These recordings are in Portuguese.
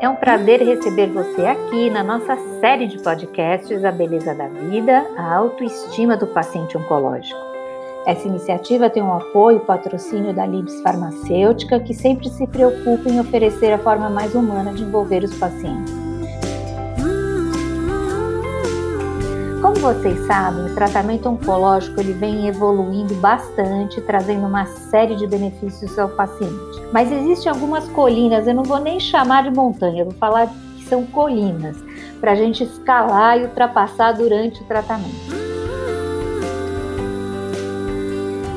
É um prazer receber você aqui na nossa série de podcasts A Beleza da Vida, a autoestima do paciente oncológico. Essa iniciativa tem um apoio e patrocínio da Libs Farmacêutica, que sempre se preocupa em oferecer a forma mais humana de envolver os pacientes. Como vocês sabem, o tratamento oncológico ele vem evoluindo bastante, trazendo uma série de benefícios ao paciente. Mas existem algumas colinas, eu não vou nem chamar de montanha, eu vou falar que são colinas, para a gente escalar e ultrapassar durante o tratamento.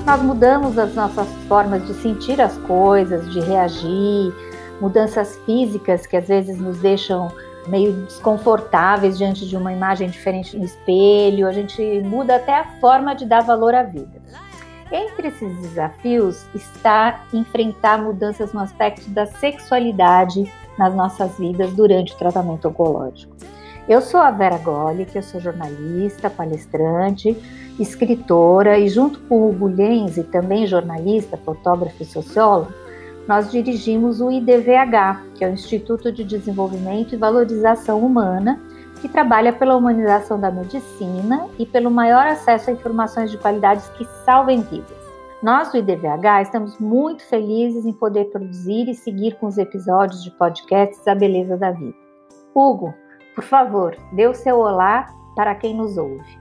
Nós mudamos as nossas formas de sentir as coisas, de reagir, mudanças físicas que às vezes nos deixam meio desconfortáveis diante de uma imagem diferente no espelho, a gente muda até a forma de dar valor à vida. Entre esses desafios está enfrentar mudanças no aspecto da sexualidade nas nossas vidas durante o tratamento oncológico. Eu sou a Vera Golic, eu sou jornalista, palestrante, escritora e junto com o Hugo Lenz, também jornalista, fotógrafo e sociólogo, nós dirigimos o IDVH, que é o Instituto de Desenvolvimento e Valorização Humana, que trabalha pela humanização da medicina e pelo maior acesso a informações de qualidades que salvem vidas. Nós do IDVH estamos muito felizes em poder produzir e seguir com os episódios de podcasts A Beleza da Vida. Hugo, por favor, dê o seu olá para quem nos ouve.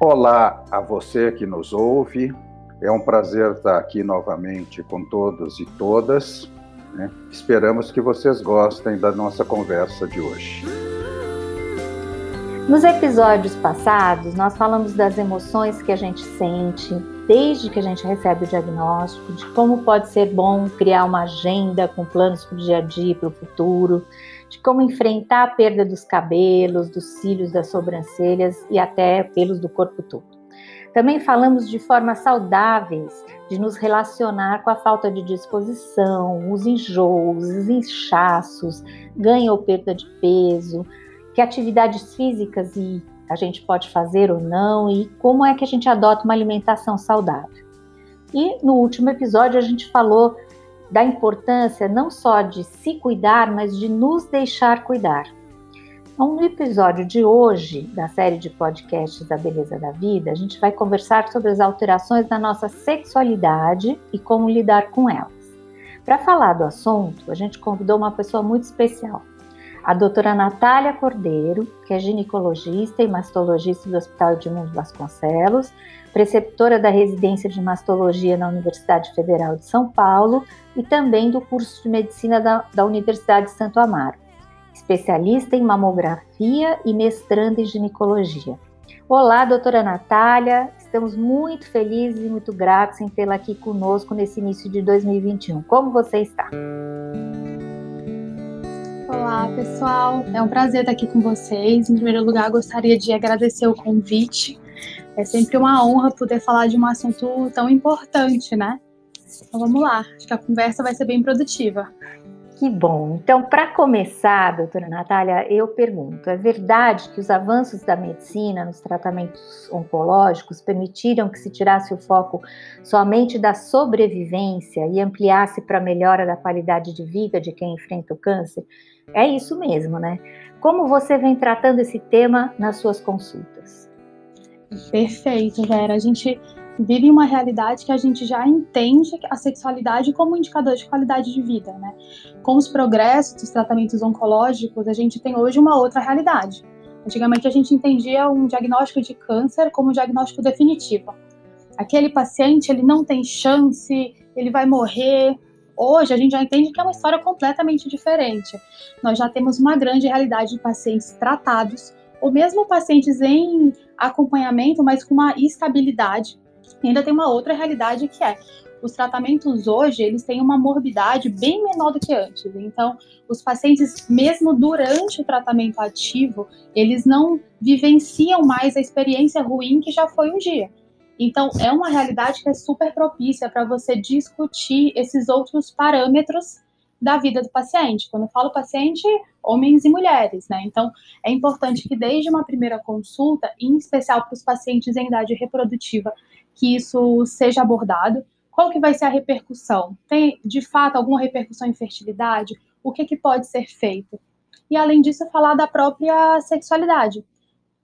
Olá a você que nos ouve, é um prazer estar aqui novamente com todos e todas. Né? Esperamos que vocês gostem da nossa conversa de hoje. Nos episódios passados, nós falamos das emoções que a gente sente desde que a gente recebe o diagnóstico, de como pode ser bom criar uma agenda com planos para o dia a dia, para o futuro, de como enfrentar a perda dos cabelos, dos cílios, das sobrancelhas e até pelos do corpo todo. Também falamos de formas saudáveis de nos relacionar com a falta de disposição, os enjoos, os inchaços, ganho ou perda de peso, que atividades físicas e a gente pode fazer ou não e como é que a gente adota uma alimentação saudável. E no último episódio a gente falou da importância não só de se cuidar, mas de nos deixar cuidar. Então, no episódio de hoje da série de podcasts da Beleza da Vida, a gente vai conversar sobre as alterações na nossa sexualidade e como lidar com elas. Para falar do assunto, a gente convidou uma pessoa muito especial, a doutora Natália Cordeiro, que é ginecologista e mastologista do Hospital Edmundo Vasconcelos, preceptora da residência de mastologia na Universidade Federal de São Paulo e também do curso de medicina da, da Universidade de Santo Amaro especialista em mamografia e mestranda em ginecologia. Olá, doutora Natália, estamos muito felizes e muito gratos em tê-la aqui conosco nesse início de 2021. Como você está? Olá, pessoal. É um prazer estar aqui com vocês. Em primeiro lugar, gostaria de agradecer o convite. É sempre uma honra poder falar de um assunto tão importante, né? Então vamos lá. Acho que a conversa vai ser bem produtiva. Que bom. Então, para começar, doutora Natália, eu pergunto: é verdade que os avanços da medicina nos tratamentos oncológicos permitiram que se tirasse o foco somente da sobrevivência e ampliasse para a melhora da qualidade de vida de quem enfrenta o câncer? É isso mesmo, né? Como você vem tratando esse tema nas suas consultas? Perfeito, Vera. A gente vive uma realidade que a gente já entende a sexualidade como indicador de qualidade de vida, né? Com os progressos dos tratamentos oncológicos, a gente tem hoje uma outra realidade. Antigamente a gente entendia um diagnóstico de câncer como um diagnóstico definitivo. Aquele paciente, ele não tem chance, ele vai morrer. Hoje a gente já entende que é uma história completamente diferente. Nós já temos uma grande realidade de pacientes tratados, ou mesmo pacientes em acompanhamento, mas com uma estabilidade e ainda tem uma outra realidade que é os tratamentos hoje, eles têm uma morbidade bem menor do que antes. Então, os pacientes, mesmo durante o tratamento ativo, eles não vivenciam mais a experiência ruim que já foi um dia. Então, é uma realidade que é super propícia para você discutir esses outros parâmetros da vida do paciente. Quando eu falo paciente, homens e mulheres, né? Então, é importante que desde uma primeira consulta, em especial para os pacientes em idade reprodutiva, que isso seja abordado. Qual que vai ser a repercussão? Tem, de fato, alguma repercussão em fertilidade? o que, que pode ser feito. E além disso, falar da própria sexualidade.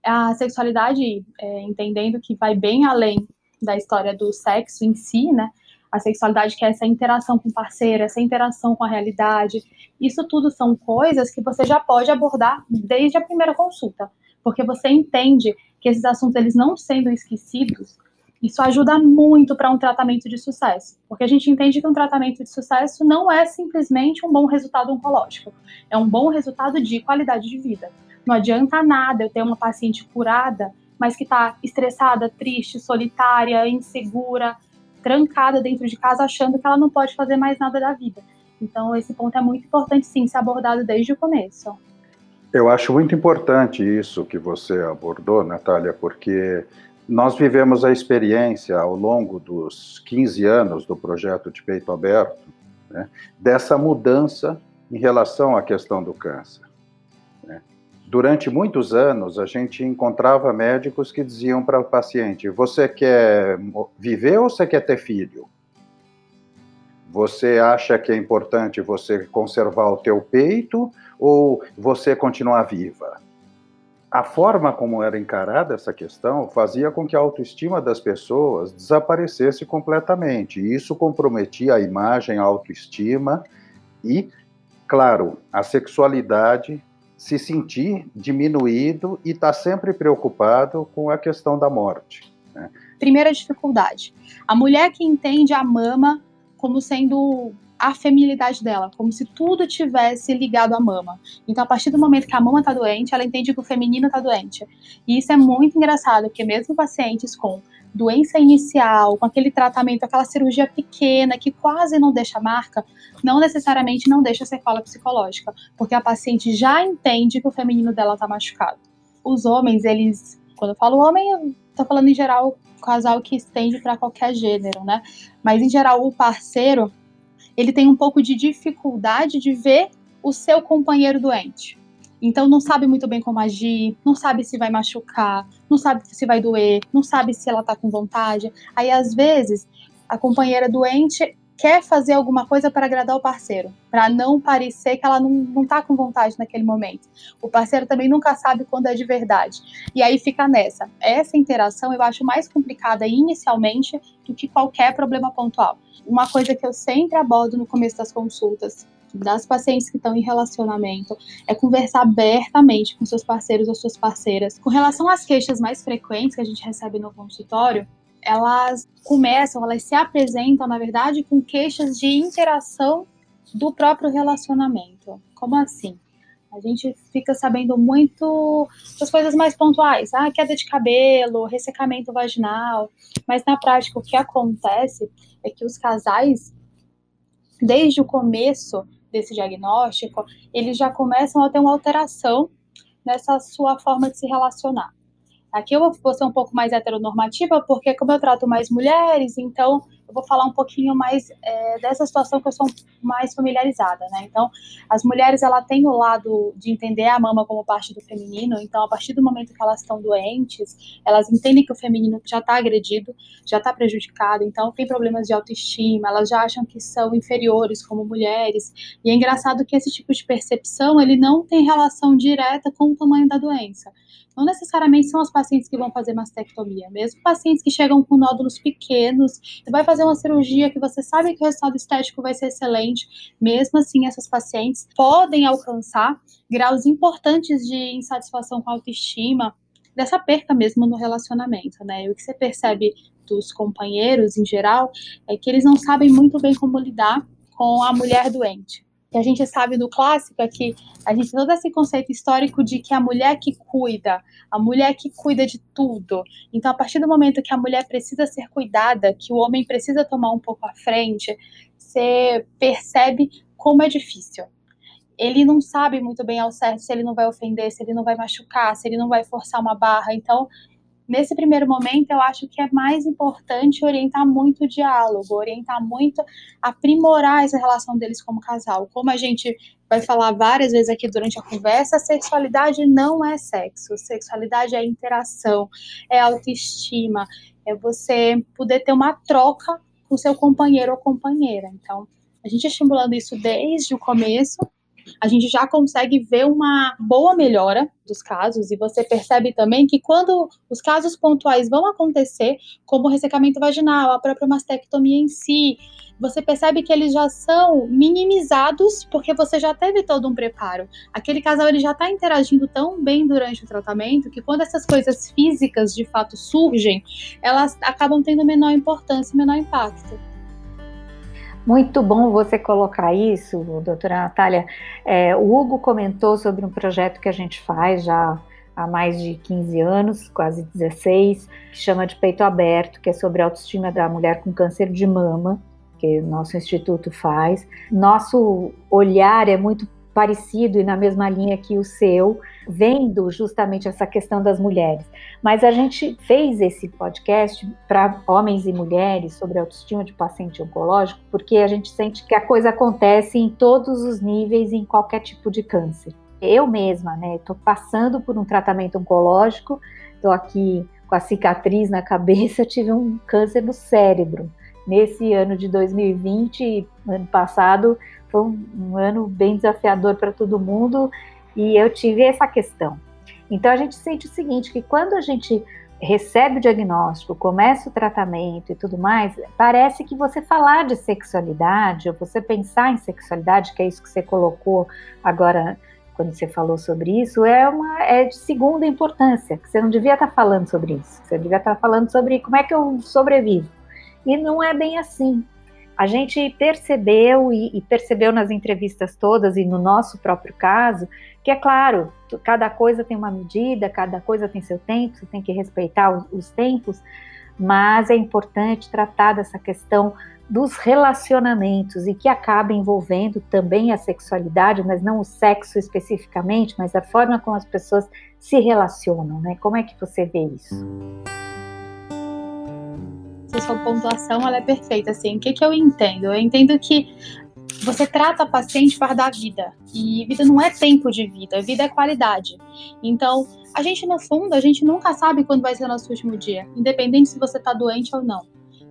A sexualidade, é, entendendo que vai bem além da história do sexo em si, né? A sexualidade que é essa interação com o parceiro, essa interação com a realidade. Isso tudo são coisas que você já pode abordar desde a primeira consulta, porque você entende que esses assuntos eles não sendo esquecidos, isso ajuda muito para um tratamento de sucesso, porque a gente entende que um tratamento de sucesso não é simplesmente um bom resultado oncológico, é um bom resultado de qualidade de vida. Não adianta nada eu ter uma paciente curada, mas que está estressada, triste, solitária, insegura, trancada dentro de casa, achando que ela não pode fazer mais nada da vida. Então, esse ponto é muito importante, sim, ser abordado desde o começo. Eu acho muito importante isso que você abordou, Natália, porque nós vivemos a experiência ao longo dos 15 anos do projeto de peito aberto, né, dessa mudança em relação à questão do câncer. Né. Durante muitos anos, a gente encontrava médicos que diziam para o paciente: Você quer viver ou você quer ter filho? Você acha que é importante você conservar o teu peito ou você continuar viva? A forma como era encarada essa questão fazia com que a autoestima das pessoas desaparecesse completamente. Isso comprometia a imagem, a autoestima e, claro, a sexualidade se sentir diminuído e estar tá sempre preocupado com a questão da morte. Né? Primeira dificuldade: a mulher que entende a mama como sendo a feminilidade dela, como se tudo tivesse ligado à mama. Então, a partir do momento que a mama está doente, ela entende que o feminino está doente. E isso é muito engraçado, porque mesmo pacientes com doença inicial, com aquele tratamento, aquela cirurgia pequena que quase não deixa marca, não necessariamente não deixa sequela psicológica, porque a paciente já entende que o feminino dela está machucado. Os homens, eles, quando eu falo homem, eu tô falando em geral casal que estende para qualquer gênero, né? Mas em geral o parceiro, ele tem um pouco de dificuldade de ver o seu companheiro doente. Então não sabe muito bem como agir, não sabe se vai machucar, não sabe se vai doer, não sabe se ela tá com vontade. Aí às vezes a companheira doente quer fazer alguma coisa para agradar o parceiro, para não parecer que ela não, não tá com vontade naquele momento. O parceiro também nunca sabe quando é de verdade. E aí fica nessa. Essa interação eu acho mais complicada inicialmente do que qualquer problema pontual. Uma coisa que eu sempre abordo no começo das consultas das pacientes que estão em relacionamento é conversar abertamente com seus parceiros ou suas parceiras. Com relação às queixas mais frequentes que a gente recebe no consultório, elas começam, elas se apresentam, na verdade, com queixas de interação do próprio relacionamento. Como assim? A gente fica sabendo muito das coisas mais pontuais, ah, queda de cabelo, ressecamento vaginal, mas na prática o que acontece é que os casais, desde o começo desse diagnóstico, eles já começam a ter uma alteração nessa sua forma de se relacionar. Aqui eu vou ser um pouco mais heteronormativa, porque como eu trato mais mulheres, então eu vou falar um pouquinho mais é, dessa situação que eu sou mais familiarizada, né? Então, as mulheres, ela tem o lado de entender a mama como parte do feminino, então, a partir do momento que elas estão doentes, elas entendem que o feminino já está agredido, já está prejudicado, então tem problemas de autoestima, elas já acham que são inferiores como mulheres, e é engraçado que esse tipo de percepção, ele não tem relação direta com o tamanho da doença. Não necessariamente são as pacientes que vão fazer mastectomia, mesmo pacientes que chegam com nódulos pequenos, você vai fazer uma cirurgia que você sabe que o resultado estético vai ser excelente, mesmo assim essas pacientes podem alcançar graus importantes de insatisfação com a autoestima, dessa perca mesmo no relacionamento, né? E o que você percebe dos companheiros em geral é que eles não sabem muito bem como lidar com a mulher doente que a gente sabe do clássico é que a gente todo esse conceito histórico de que a mulher que cuida, a mulher que cuida de tudo. Então, a partir do momento que a mulher precisa ser cuidada, que o homem precisa tomar um pouco à frente, você percebe como é difícil. Ele não sabe muito bem ao certo se ele não vai ofender, se ele não vai machucar, se ele não vai forçar uma barra. Então, nesse primeiro momento, eu acho que é mais importante orientar muito o diálogo, orientar muito, aprimorar essa relação deles como casal. Como a gente vai falar várias vezes aqui durante a conversa, sexualidade não é sexo, sexualidade é interação, é autoestima, é você poder ter uma troca com seu companheiro ou companheira. Então, a gente estimulando isso desde o começo, a gente já consegue ver uma boa melhora dos casos e você percebe também que quando os casos pontuais vão acontecer, como o ressecamento vaginal, a própria mastectomia em si, você percebe que eles já são minimizados porque você já teve todo um preparo. Aquele casal ele já está interagindo tão bem durante o tratamento que quando essas coisas físicas de fato surgem, elas acabam tendo menor importância, menor impacto. Muito bom você colocar isso, doutora Natália. É, o Hugo comentou sobre um projeto que a gente faz já há mais de 15 anos, quase 16, que chama de Peito Aberto, que é sobre a autoestima da mulher com câncer de mama que nosso instituto faz. Nosso olhar é muito parecido e na mesma linha que o seu, vendo justamente essa questão das mulheres. Mas a gente fez esse podcast para homens e mulheres sobre autoestima de paciente oncológico, porque a gente sente que a coisa acontece em todos os níveis, em qualquer tipo de câncer. Eu mesma, né, estou passando por um tratamento oncológico, estou aqui com a cicatriz na cabeça, tive um câncer no cérebro nesse ano de 2020, ano passado, foi um, ano bem desafiador para todo mundo e eu tive essa questão. Então a gente sente o seguinte, que quando a gente recebe o diagnóstico, começa o tratamento e tudo mais, parece que você falar de sexualidade, ou você pensar em sexualidade, que é isso que você colocou agora quando você falou sobre isso, é, uma, é de segunda importância, que você não devia estar falando sobre isso, você devia estar falando sobre como é que eu sobrevivo. E não é bem assim. A gente percebeu e, e, percebeu nas entrevistas todas e no nosso próprio caso que é claro, cada coisa tem uma medida, cada coisa tem seu tempo, você tem que respeitar os, os tempos, mas é importante tratar dessa questão dos relacionamentos e que acaba envolvendo também a sexualidade, mas não o sexo especificamente, mas a forma como as pessoas se relacionam, né? Como é que você vê isso? A sua pontuação ela é perfeita. Assim, o que, que eu entendo? Eu entendo que você trata a paciente para dar vida. E vida não é tempo de vida, vida é qualidade. Então, a gente, no fundo, a gente nunca sabe quando vai ser o nosso último dia, independente se você está doente ou não.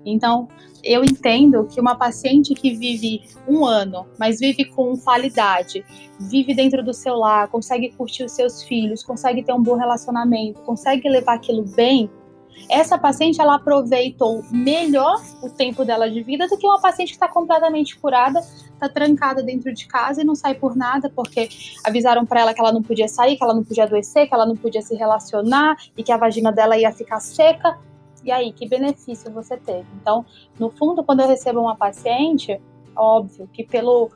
Então, eu entendo que uma paciente que vive um ano, mas vive com qualidade, vive dentro do seu lar, consegue curtir os seus filhos, consegue ter um bom relacionamento, consegue levar aquilo bem, essa paciente ela aproveitou melhor o tempo dela de vida do que uma paciente que está completamente curada, está trancada dentro de casa e não sai por nada porque avisaram para ela que ela não podia sair, que ela não podia adoecer, que ela não podia se relacionar e que a vagina dela ia ficar seca. E aí, que benefício você teve? Então, no fundo, quando eu recebo uma paciente, óbvio que pelo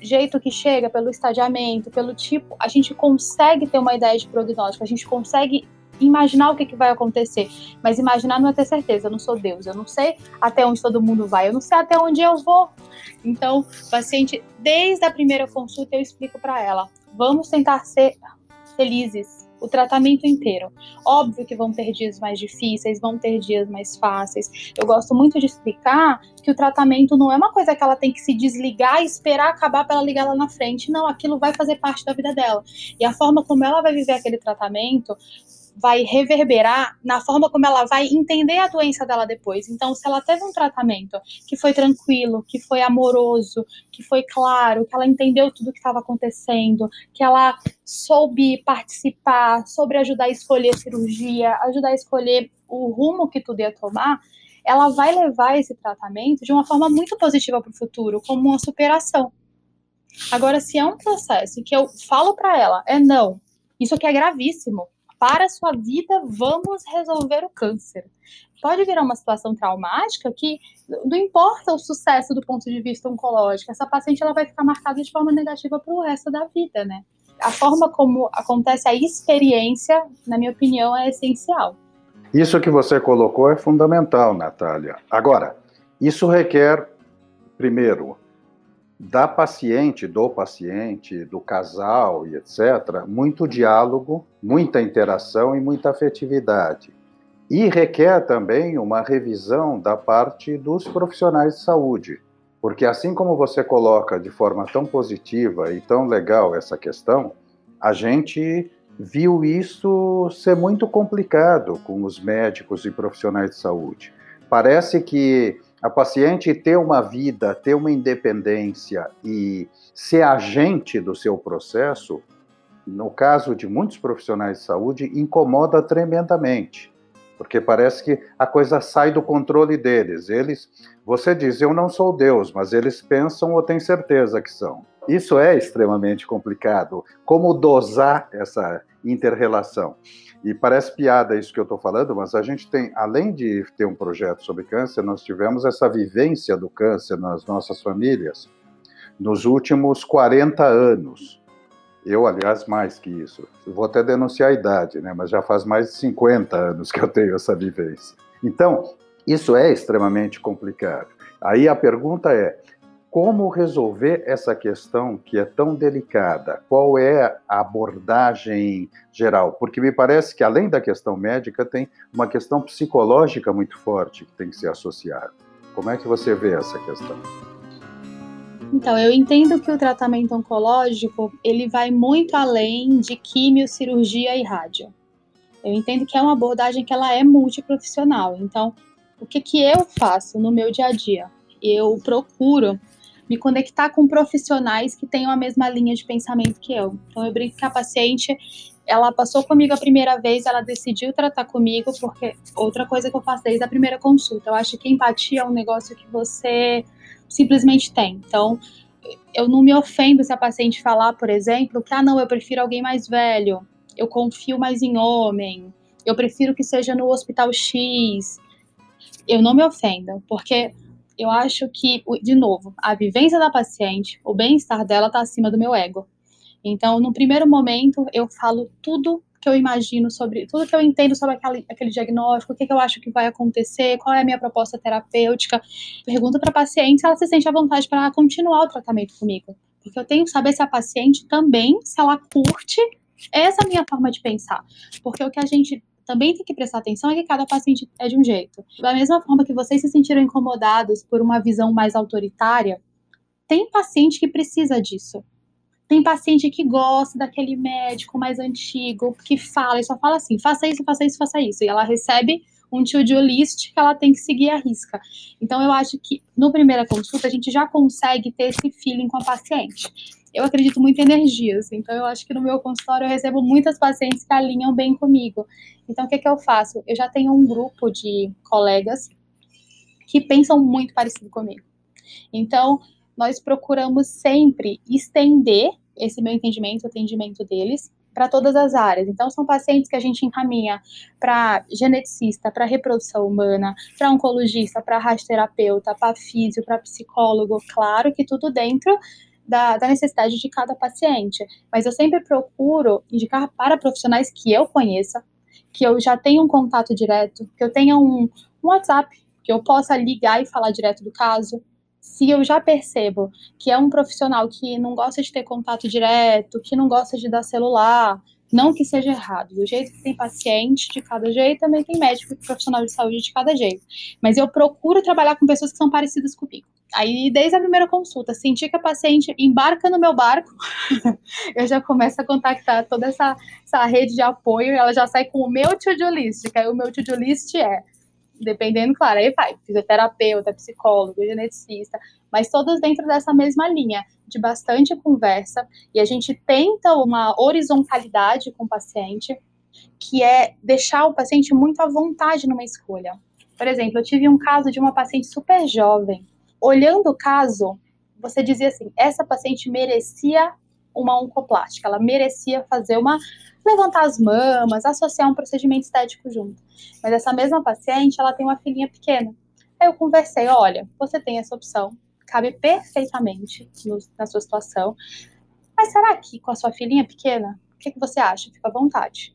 jeito que chega, pelo estadiamento, pelo tipo, a gente consegue ter uma ideia de prognóstico, a gente consegue imaginar o que, que vai acontecer. Mas imaginar não é ter certeza. Eu não sou Deus. Eu não sei até onde todo mundo vai. Eu não sei até onde eu vou. Então, paciente, desde a primeira consulta, eu explico para ela: vamos tentar ser felizes o tratamento inteiro. Óbvio que vão ter dias mais difíceis, vão ter dias mais fáceis. Eu gosto muito de explicar que o tratamento não é uma coisa que ela tem que se desligar e esperar acabar para ela ligar lá na frente. Não, aquilo vai fazer parte da vida dela. E a forma como ela vai viver aquele tratamento vai reverberar na forma como ela vai entender a doença dela depois. Então, se ela teve um tratamento que foi tranquilo, que foi amoroso, que foi claro, que ela entendeu tudo o que estava acontecendo, que ela soube participar, sobre ajudar a escolher cirurgia, ajudar a escolher o rumo que tudo ia tomar, ela vai levar esse tratamento de uma forma muito positiva para o futuro, como uma superação. Agora, se é um processo que eu falo para ela, é não, isso aqui é gravíssimo, para a sua vida, vamos resolver o câncer. Pode virar uma situação traumática que não importa o sucesso do ponto de vista oncológico, essa paciente ela vai ficar marcada de forma negativa para o resto da vida, né? A forma como acontece a experiência, na minha opinião, é essencial. Isso que você colocou é fundamental, Natália. Agora, isso requer, primeiro, da paciente, do paciente, do casal e etc., muito diálogo, muita interação e muita afetividade. E requer também uma revisão da parte dos profissionais de saúde, porque assim como você coloca de forma tão positiva e tão legal essa questão, a gente viu isso ser muito complicado com os médicos e profissionais de saúde. Parece que a paciente ter uma vida, ter uma independência e ser agente do seu processo, no caso de muitos profissionais de saúde, incomoda tremendamente, porque parece que a coisa sai do controle deles. Eles, você diz, eu não sou Deus, mas eles pensam ou têm certeza que são. Isso é extremamente complicado. Como dosar essa interrelação? E parece piada isso que eu estou falando, mas a gente tem, além de ter um projeto sobre câncer, nós tivemos essa vivência do câncer nas nossas famílias nos últimos 40 anos. Eu, aliás, mais que isso. Eu vou até denunciar a idade, né? mas já faz mais de 50 anos que eu tenho essa vivência. Então, isso é extremamente complicado. Aí a pergunta é: como resolver essa questão que é tão delicada? Qual é a abordagem geral? Porque me parece que, além da questão médica, tem uma questão psicológica muito forte que tem que ser associada. Como é que você vê essa questão? Então, eu entendo que o tratamento oncológico ele vai muito além de quimio, cirurgia e rádio. Eu entendo que é uma abordagem que ela é multiprofissional. Então, o que, que eu faço no meu dia a dia? Eu procuro me conectar com profissionais que tenham a mesma linha de pensamento que eu. Então eu brinco que a paciente, ela passou comigo a primeira vez, ela decidiu tratar comigo, porque outra coisa que eu faço desde a primeira consulta, eu acho que empatia é um negócio que você simplesmente tem. Então, eu não me ofendo se a paciente falar, por exemplo, que ah, não, eu prefiro alguém mais velho, eu confio mais em homem, eu prefiro que seja no hospital X. Eu não me ofendo, porque eu acho que, de novo, a vivência da paciente, o bem-estar dela está acima do meu ego. Então, no primeiro momento, eu falo tudo que eu imagino sobre, tudo que eu entendo sobre aquele, aquele diagnóstico, o que, que eu acho que vai acontecer, qual é a minha proposta terapêutica. Pergunto para a paciente se ela se sente à vontade para continuar o tratamento comigo. Porque eu tenho que saber se a paciente também, se ela curte essa minha forma de pensar. Porque o que a gente também tem que prestar atenção é que cada paciente é de um jeito. Da mesma forma que vocês se sentiram incomodados por uma visão mais autoritária, tem paciente que precisa disso. Tem paciente que gosta daquele médico mais antigo, que fala e só fala assim: faça isso, faça isso, faça isso. E ela recebe um to-do list que ela tem que seguir a risca. Então, eu acho que no primeira consulta a gente já consegue ter esse feeling com a paciente eu acredito muito em energias, então eu acho que no meu consultório eu recebo muitas pacientes que alinham bem comigo. Então, o que, que eu faço? Eu já tenho um grupo de colegas que pensam muito parecido comigo. Então, nós procuramos sempre estender esse meu entendimento, o atendimento deles, para todas as áreas. Então, são pacientes que a gente encaminha para geneticista, para reprodução humana, para oncologista, para radioterapeuta, para físio, para psicólogo, claro que tudo dentro da, da, necessidade de cada paciente. Mas eu sempre procuro indicar para profissionais que eu conheça, que eu já tenha um contato direto, que eu tenha um, um WhatsApp, que eu possa ligar e falar direto do caso. Se eu já percebo que é um profissional que não gosta de ter contato direto, que não gosta de dar celular, não que seja errado, do jeito que tem paciente de cada jeito, também tem médico e profissional de saúde de cada jeito. Mas eu procuro trabalhar com pessoas que são parecidas comigo. Aí, desde a primeira consulta, senti que a paciente embarca no meu barco, eu já começo a contactar toda essa, essa rede de apoio e ela já sai com o meu to-do list, que aí o meu to-do list é, dependendo, claro, aí vai, fisioterapeuta, psicólogo, geneticista, mas todas dentro dessa mesma linha, de bastante conversa, e a gente tenta uma horizontalidade com o paciente, que é deixar o paciente muito à vontade numa escolha. Por exemplo, eu tive um caso de uma paciente super jovem, olhando o caso, você dizia assim: essa paciente merecia uma oncoplástica, ela merecia fazer uma levantar as mamas, associar um procedimento estético junto. Mas essa mesma paciente, ela tem uma filhinha pequena. Aí eu conversei, olha, você tem essa opção, cabe perfeitamente no, na sua situação. Mas será que com a sua filhinha pequena, o que, que você acha? Fica à vontade.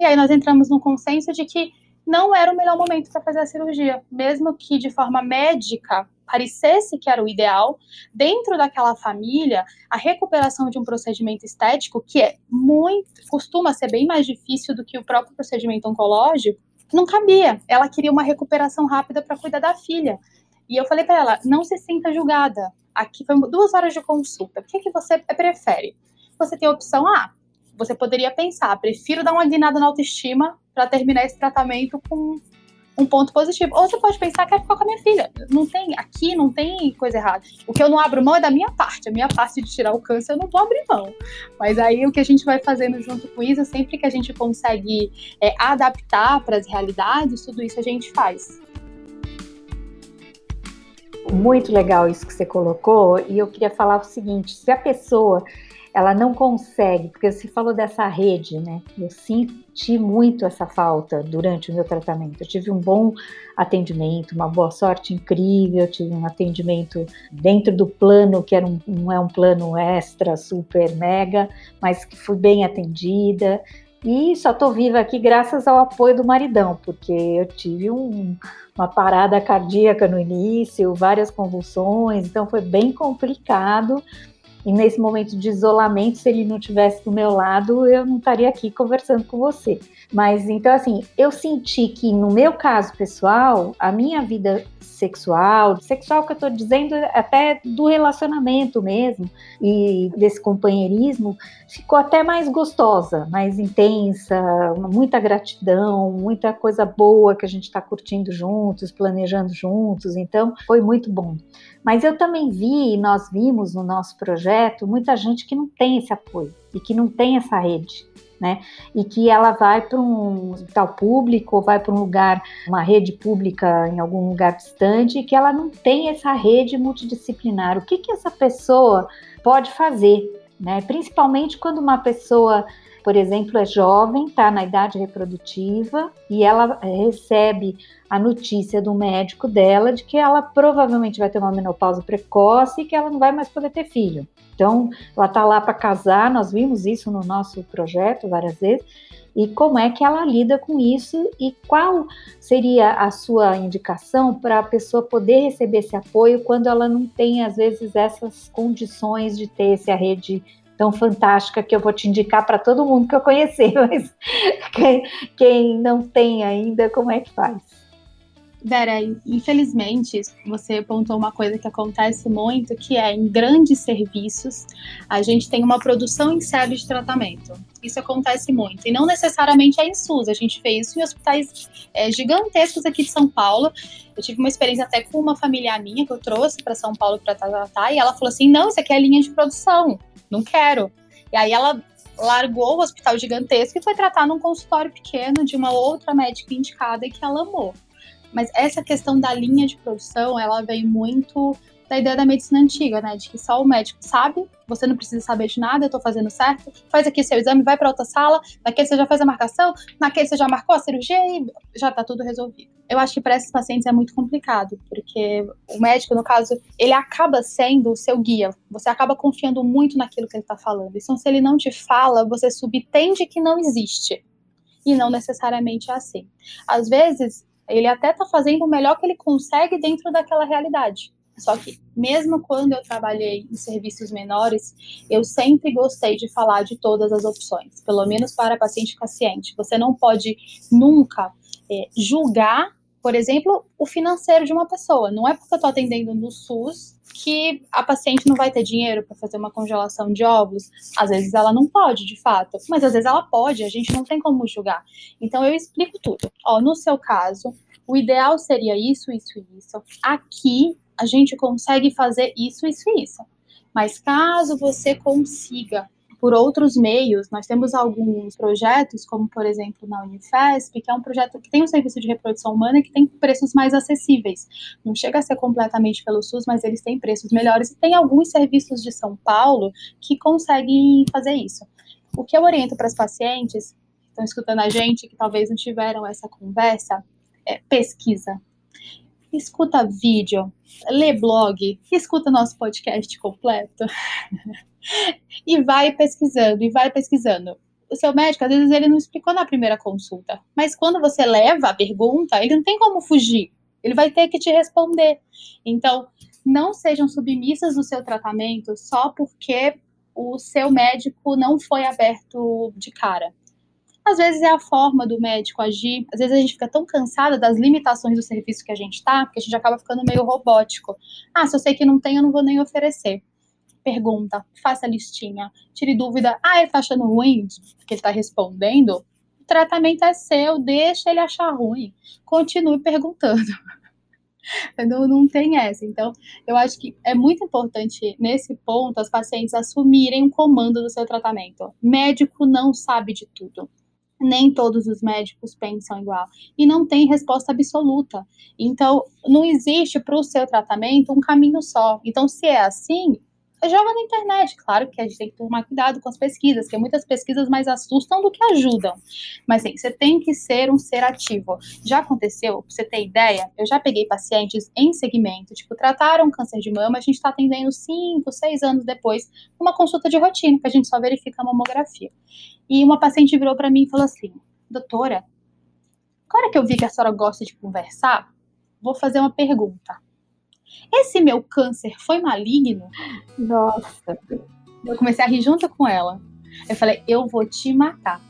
E aí nós entramos no consenso de que não era o melhor momento para fazer a cirurgia, mesmo que de forma médica parecesse que era o ideal, dentro daquela família, a recuperação de um procedimento estético, que é muito, costuma ser bem mais difícil do que o próprio procedimento oncológico, não cabia. Ela queria uma recuperação rápida para cuidar da filha. E eu falei para ela: não se sinta julgada. Aqui foi duas horas de consulta. O que, que você prefere? Você tem a opção A. Você poderia pensar: prefiro dar uma guinada na autoestima para terminar esse tratamento com um ponto positivo. Ou você pode pensar que é ficar com a minha filha. Não tem, aqui não tem coisa errada. O que eu não abro mão é da minha parte. A minha parte de tirar o câncer eu não vou abrir mão. Mas aí o que a gente vai fazendo junto com isso, sempre que a gente consegue é, adaptar para as realidades, tudo isso a gente faz. Muito legal isso que você colocou, e eu queria falar o seguinte: se a pessoa ela não consegue, porque você falou dessa rede, né? Eu senti muito essa falta durante o meu tratamento. Eu tive um bom atendimento, uma boa sorte incrível, eu tive um atendimento dentro do plano, que era um, não é um plano extra, super, mega, mas que fui bem atendida. E só estou viva aqui graças ao apoio do maridão, porque eu tive um, uma parada cardíaca no início, várias convulsões, então foi bem complicado. E nesse momento de isolamento, se ele não tivesse do meu lado, eu não estaria aqui conversando com você. Mas então, assim, eu senti que no meu caso pessoal, a minha vida sexual, sexual que eu estou dizendo até do relacionamento mesmo. E desse companheirismo, ficou até mais gostosa, mais intensa, muita gratidão, muita coisa boa que a gente está curtindo juntos, planejando juntos, então foi muito bom. Mas eu também vi, e nós vimos no nosso projeto, muita gente que não tem esse apoio e que não tem essa rede né? E que ela vai para um hospital público ou vai para um lugar, uma rede pública em algum lugar distante, e que ela não tem essa rede multidisciplinar. O que, que essa pessoa pode fazer, né? Principalmente quando uma pessoa por exemplo, é jovem, está na idade reprodutiva e ela recebe a notícia do médico dela de que ela provavelmente vai ter uma menopausa precoce e que ela não vai mais poder ter filho. Então, ela está lá para casar, nós vimos isso no nosso projeto várias vezes, e como é que ela lida com isso e qual seria a sua indicação para a pessoa poder receber esse apoio quando ela não tem, às vezes, essas condições de ter essa rede tão fantástica que eu vou te indicar para todo mundo que eu conhecer, mas quem, quem não tem ainda, como é que faz? Vera, infelizmente, você apontou uma coisa que acontece muito, que é em grandes serviços, a gente tem uma produção em série de tratamento. Isso acontece muito. E não necessariamente é em SUS, a gente fez isso em hospitais é, gigantescos aqui de São Paulo. Eu tive uma experiência até com uma família minha que eu trouxe para São Paulo para tratar, e ela falou assim: não, isso aqui é linha de produção, não quero. E aí ela largou o hospital gigantesco e foi tratar num consultório pequeno de uma outra médica indicada que ela amou. Mas essa questão da linha de produção, ela vem muito da ideia da medicina antiga, né? De que só o médico sabe, você não precisa saber de nada, eu tô fazendo certo, faz aqui seu exame, vai para outra sala, naquele você já faz a marcação, naquele você já marcou a cirurgia e já tá tudo resolvido. Eu acho que para esses pacientes é muito complicado, porque o médico, no caso, ele acaba sendo o seu guia, você acaba confiando muito naquilo que ele tá falando. Então, se ele não te fala, você subtende que não existe. E não necessariamente é assim. Às vezes, ele até está fazendo o melhor que ele consegue dentro daquela realidade. Só que, mesmo quando eu trabalhei em serviços menores, eu sempre gostei de falar de todas as opções, pelo menos para paciente paciente. Você não pode nunca é, julgar, por exemplo, o financeiro de uma pessoa. Não é porque eu estou atendendo no SUS que a paciente não vai ter dinheiro para fazer uma congelação de óvulos. Às vezes ela não pode, de fato, mas às vezes ela pode, a gente não tem como julgar. Então eu explico tudo. Ó, no seu caso, o ideal seria isso, isso e isso. Aqui a gente consegue fazer isso, isso e isso. Mas caso você consiga por outros meios. Nós temos alguns projetos, como por exemplo na Unifesp, que é um projeto que tem um serviço de reprodução humana que tem preços mais acessíveis. Não chega a ser completamente pelo SUS, mas eles têm preços melhores. E tem alguns serviços de São Paulo que conseguem fazer isso. O que eu oriento para as pacientes que estão escutando a gente, que talvez não tiveram essa conversa, é pesquisa. Escuta vídeo, lê blog, escuta nosso podcast completo. e vai pesquisando, e vai pesquisando. O seu médico, às vezes, ele não explicou na primeira consulta. Mas quando você leva a pergunta, ele não tem como fugir. Ele vai ter que te responder. Então, não sejam submissas no seu tratamento só porque o seu médico não foi aberto de cara. Às vezes é a forma do médico agir, às vezes a gente fica tão cansada das limitações do serviço que a gente tá, que a gente acaba ficando meio robótico. Ah, se eu sei que não tem, eu não vou nem oferecer pergunta, faça listinha, tire dúvida. Ah, ele tá achando ruim que ele tá respondendo? tratamento é seu, deixa ele achar ruim. Continue perguntando. Não, não tem essa. Então, eu acho que é muito importante, nesse ponto, as pacientes assumirem o comando do seu tratamento. Médico não sabe de tudo nem todos os médicos pensam igual e não tem resposta absoluta. Então, não existe para o seu tratamento um caminho só. Então, se é assim, joga na internet. Claro que a gente tem que tomar cuidado com as pesquisas, porque muitas pesquisas mais assustam do que ajudam. Mas sim, você tem que ser um ser ativo. Já aconteceu, pra você ter ideia, eu já peguei pacientes em segmento, tipo, trataram câncer de mama, a gente está atendendo 5, 6 anos depois, uma consulta de rotina, que a gente só verifica a mamografia. E uma paciente virou para mim e falou assim: Doutora, agora que eu vi que a senhora gosta de conversar, vou fazer uma pergunta esse meu câncer foi maligno? Nossa. Eu comecei a rir junto com ela. Eu falei, eu vou te matar.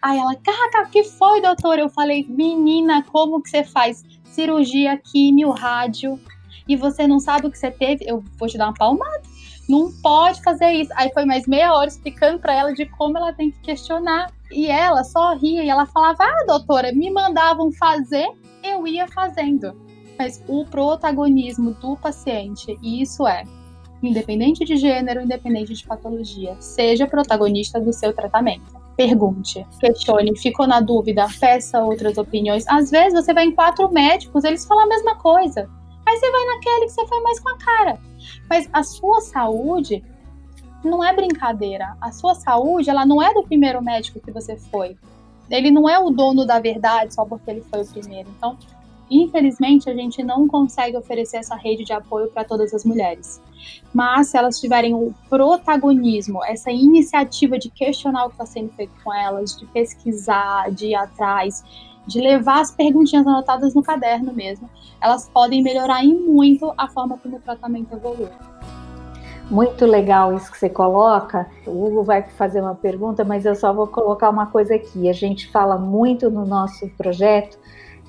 Aí ela, cara, que foi, doutora? Eu falei, menina, como que você faz cirurgia, químio, rádio, e você não sabe o que você teve? Eu vou te dar uma palmada. Não pode fazer isso. Aí foi mais meia hora explicando para ela de como ela tem que questionar. E ela só ria e ela falava: Ah, doutora, me mandavam fazer, eu ia fazendo mas o protagonismo do paciente, e isso é independente de gênero, independente de patologia, seja protagonista do seu tratamento. Pergunte, questione, ficou na dúvida, peça outras opiniões. Às vezes você vai em quatro médicos, eles falam a mesma coisa. Aí você vai naquele que você foi mais com a cara. Mas a sua saúde não é brincadeira. A sua saúde, ela não é do primeiro médico que você foi. Ele não é o dono da verdade só porque ele foi o primeiro. Então, Infelizmente, a gente não consegue oferecer essa rede de apoio para todas as mulheres. Mas se elas tiverem o protagonismo, essa iniciativa de questionar o que está sendo feito com elas, de pesquisar, de ir atrás, de levar as perguntinhas anotadas no caderno mesmo, elas podem melhorar em muito a forma como o tratamento evolui. Muito legal isso que você coloca. O Hugo vai fazer uma pergunta, mas eu só vou colocar uma coisa aqui. A gente fala muito no nosso projeto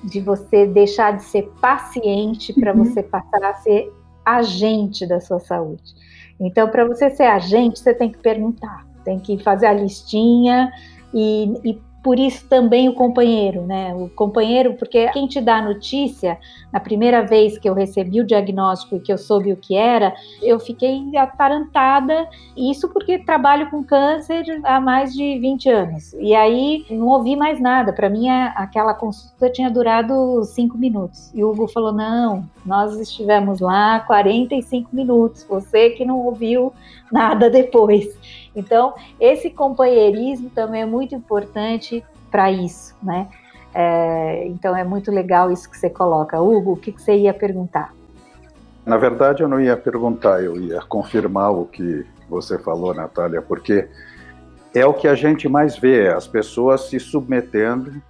de você deixar de ser paciente para uhum. você passar a ser agente da sua saúde. Então, para você ser agente, você tem que perguntar, tem que fazer a listinha e, e por isso também o companheiro, né? O companheiro, porque quem te dá a notícia, na primeira vez que eu recebi o diagnóstico e que eu soube o que era, eu fiquei atarantada, isso porque trabalho com câncer há mais de 20 anos. E aí não ouvi mais nada. Para mim, aquela consulta tinha durado cinco minutos. E o Hugo falou: não, nós estivemos lá 45 minutos, você que não ouviu nada depois. Então, esse companheirismo também é muito importante para isso, né? É, então, é muito legal isso que você coloca. Hugo, o que, que você ia perguntar? Na verdade, eu não ia perguntar, eu ia confirmar o que você falou, Natália, porque é o que a gente mais vê, as pessoas se submetendo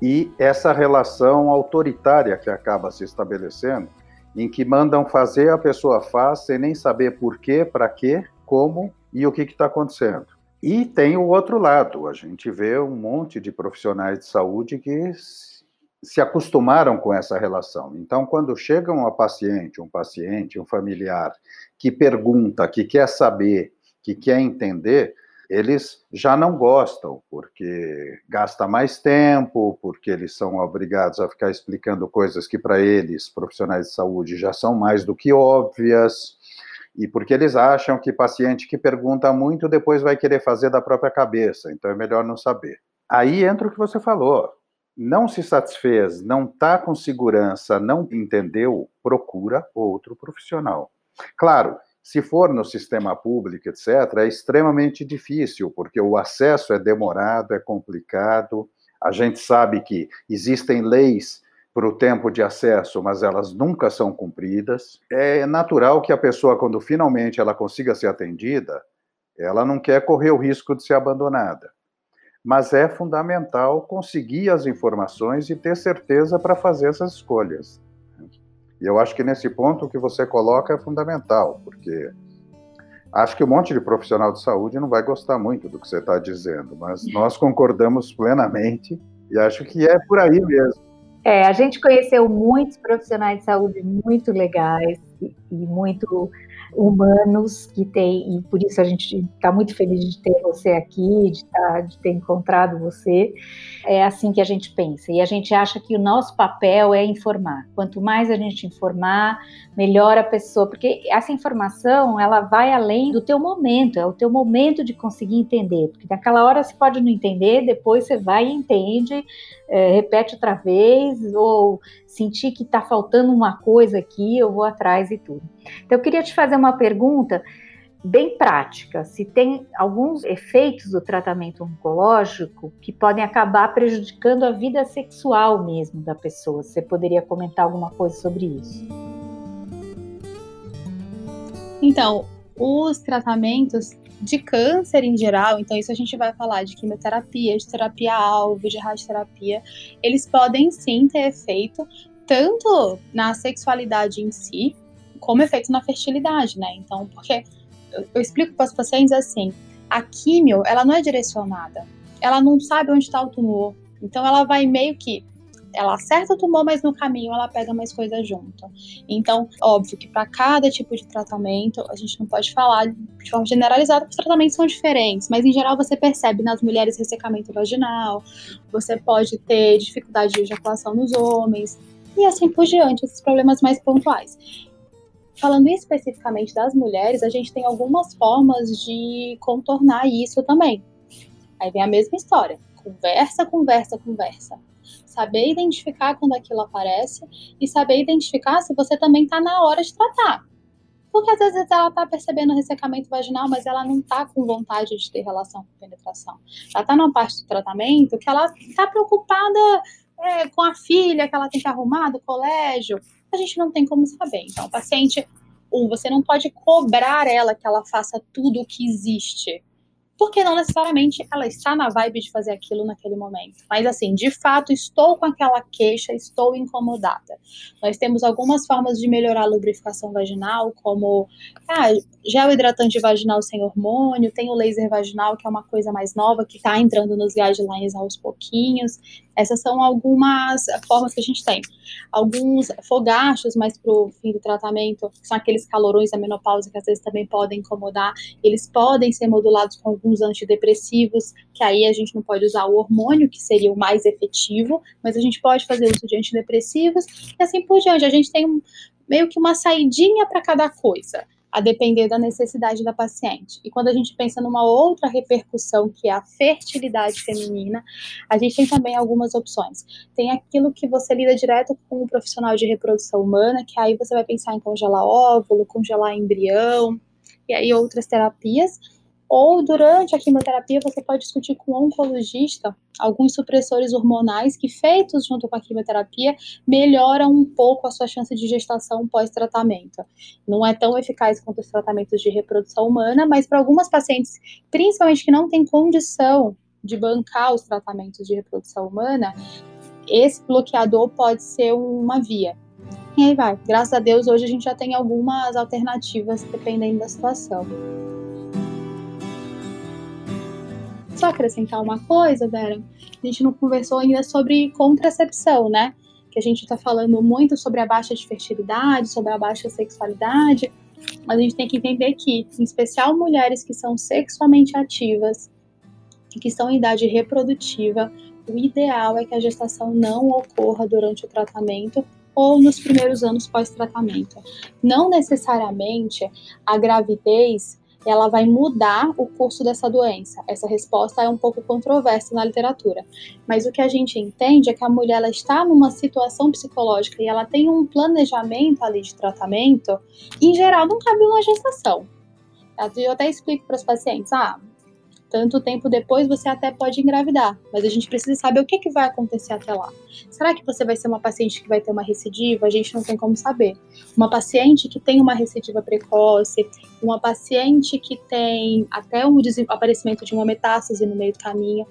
e essa relação autoritária que acaba se estabelecendo, em que mandam fazer, a pessoa faz sem nem saber por quê, para quê, como e o que está acontecendo. E tem o outro lado, a gente vê um monte de profissionais de saúde que se acostumaram com essa relação. Então, quando chega uma paciente, um paciente, um familiar que pergunta, que quer saber, que quer entender, eles já não gostam, porque gasta mais tempo, porque eles são obrigados a ficar explicando coisas que para eles, profissionais de saúde, já são mais do que óbvias e porque eles acham que paciente que pergunta muito depois vai querer fazer da própria cabeça, então é melhor não saber. Aí entra o que você falou. Não se satisfez, não está com segurança, não entendeu, procura outro profissional. Claro, se for no sistema público, etc., é extremamente difícil, porque o acesso é demorado, é complicado. A gente sabe que existem leis para o tempo de acesso, mas elas nunca são cumpridas. É natural que a pessoa, quando finalmente ela consiga ser atendida, ela não quer correr o risco de ser abandonada. Mas é fundamental conseguir as informações e ter certeza para fazer essas escolhas. E eu acho que nesse ponto o que você coloca é fundamental, porque acho que um monte de profissional de saúde não vai gostar muito do que você está dizendo, mas nós concordamos plenamente e acho que é por aí mesmo. É, a gente conheceu muitos profissionais de saúde muito legais e, e muito humanos que tem, e por isso a gente está muito feliz de ter você aqui, de, tá, de ter encontrado você. É assim que a gente pensa. E a gente acha que o nosso papel é informar. Quanto mais a gente informar, melhor a pessoa, porque essa informação ela vai além do teu momento, é o teu momento de conseguir entender. Porque naquela hora você pode não entender, depois você vai e entende, é, repete outra vez, ou sentir que está faltando uma coisa aqui, eu vou atrás e tudo. Então, eu queria te fazer uma pergunta bem prática, se tem alguns efeitos do tratamento oncológico que podem acabar prejudicando a vida sexual mesmo da pessoa. Você poderia comentar alguma coisa sobre isso? Então, os tratamentos de câncer em geral, então isso a gente vai falar de quimioterapia, de terapia-alvo, de radioterapia, eles podem sim ter efeito tanto na sexualidade em si, como efeito na fertilidade, né? Então, porque eu, eu explico para os pacientes assim, a químio, ela não é direcionada, ela não sabe onde está o tumor, então ela vai meio que ela acerta o tumor, mas no caminho ela pega mais coisa junto. Então, óbvio que para cada tipo de tratamento, a gente não pode falar de forma generalizada, porque os tratamentos são diferentes, mas em geral você percebe nas mulheres ressecamento vaginal, você pode ter dificuldade de ejaculação nos homens, e assim por diante, esses problemas mais pontuais. Falando especificamente das mulheres, a gente tem algumas formas de contornar isso também. Aí vem a mesma história. Conversa, conversa, conversa saber identificar quando aquilo aparece e saber identificar se você também está na hora de tratar. Porque às vezes ela está percebendo ressecamento vaginal, mas ela não está com vontade de ter relação com penetração. Ela está numa parte do tratamento que ela está preocupada é, com a filha que ela tem que arrumar do colégio. A gente não tem como saber. Então, o paciente, um, você não pode cobrar ela que ela faça tudo o que existe porque não necessariamente ela está na vibe de fazer aquilo naquele momento. Mas assim, de fato, estou com aquela queixa, estou incomodada. Nós temos algumas formas de melhorar a lubrificação vaginal, como ah, gel hidratante vaginal sem hormônio, tem o laser vaginal, que é uma coisa mais nova, que está entrando nos guidelines aos pouquinhos. Essas são algumas formas que a gente tem. Alguns fogachos mais para o fim do tratamento, são aqueles calorões da menopausa que às vezes também podem incomodar, eles podem ser modulados com alguns antidepressivos, que aí a gente não pode usar o hormônio, que seria o mais efetivo, mas a gente pode fazer uso de antidepressivos e assim por diante. A gente tem meio que uma saidinha para cada coisa a depender da necessidade da paciente. E quando a gente pensa numa outra repercussão, que é a fertilidade feminina, a gente tem também algumas opções. Tem aquilo que você lida direto com o profissional de reprodução humana, que aí você vai pensar em congelar óvulo, congelar embrião, e aí outras terapias ou durante a quimioterapia, você pode discutir com o oncologista alguns supressores hormonais que, feitos junto com a quimioterapia, melhoram um pouco a sua chance de gestação pós-tratamento. Não é tão eficaz quanto os tratamentos de reprodução humana, mas para algumas pacientes, principalmente que não têm condição de bancar os tratamentos de reprodução humana, esse bloqueador pode ser uma via. E aí vai. Graças a Deus, hoje a gente já tem algumas alternativas dependendo da situação. Só acrescentar uma coisa, Vera, a gente não conversou ainda sobre contracepção, né? Que a gente está falando muito sobre a baixa de fertilidade, sobre a baixa sexualidade, mas a gente tem que entender que, em especial mulheres que são sexualmente ativas que estão em idade reprodutiva, o ideal é que a gestação não ocorra durante o tratamento ou nos primeiros anos pós-tratamento. Não necessariamente a gravidez ela vai mudar o curso dessa doença. Essa resposta é um pouco controversa na literatura, mas o que a gente entende é que a mulher ela está numa situação psicológica e ela tem um planejamento ali de tratamento, em geral não cabe uma gestação. Eu até explico para os pacientes, ah, tanto tempo depois você até pode engravidar, mas a gente precisa saber o que, que vai acontecer até lá. Será que você vai ser uma paciente que vai ter uma recidiva? A gente não tem como saber. Uma paciente que tem uma recidiva precoce, uma paciente que tem até o aparecimento de uma metástase no meio do caminho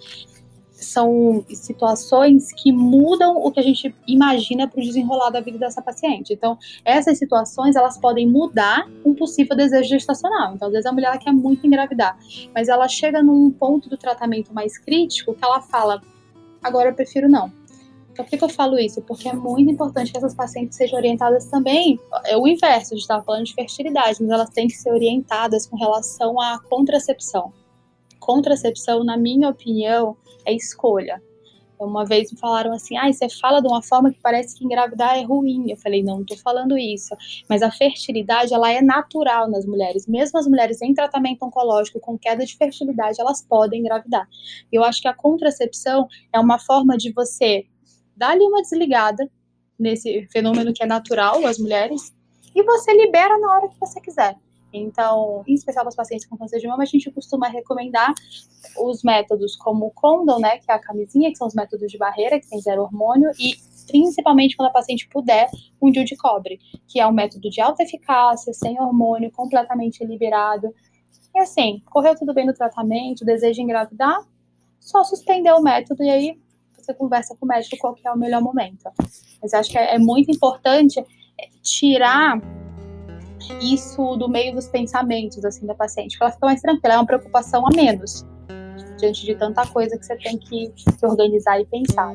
são situações que mudam o que a gente imagina para o desenrolar da vida dessa paciente. Então, essas situações elas podem mudar um possível desejo gestacional. Então, às vezes a mulher quer muito engravidar, mas ela chega num ponto do tratamento mais crítico que ela fala: agora eu prefiro não Então, por que, que eu falo isso? Porque é muito importante que essas pacientes sejam orientadas também. É o inverso, a gente estava falando de fertilidade, mas elas têm que ser orientadas com relação à contracepção. Contracepção, na minha opinião, é escolha. Uma vez me falaram assim: ah, você fala de uma forma que parece que engravidar é ruim. Eu falei: não, não estou falando isso. Mas a fertilidade, ela é natural nas mulheres. Mesmo as mulheres em tratamento oncológico com queda de fertilidade, elas podem engravidar. Eu acho que a contracepção é uma forma de você dar ali uma desligada nesse fenômeno que é natural às mulheres e você libera na hora que você quiser. Então, em especial para os pacientes com câncer de mama, a gente costuma recomendar os métodos como o condom, né, que é a camisinha, que são os métodos de barreira, que tem zero hormônio, e principalmente quando a paciente puder, um DIU de cobre, que é um método de alta eficácia, sem hormônio, completamente liberado. E assim, correu tudo bem no tratamento, deseja engravidar, só suspender o método e aí você conversa com o médico qual que é o melhor momento. Mas acho que é, é muito importante tirar isso do meio dos pensamentos assim da paciente, para ela ficar mais tranquila, é uma preocupação a menos diante de tanta coisa que você tem que, que organizar e pensar.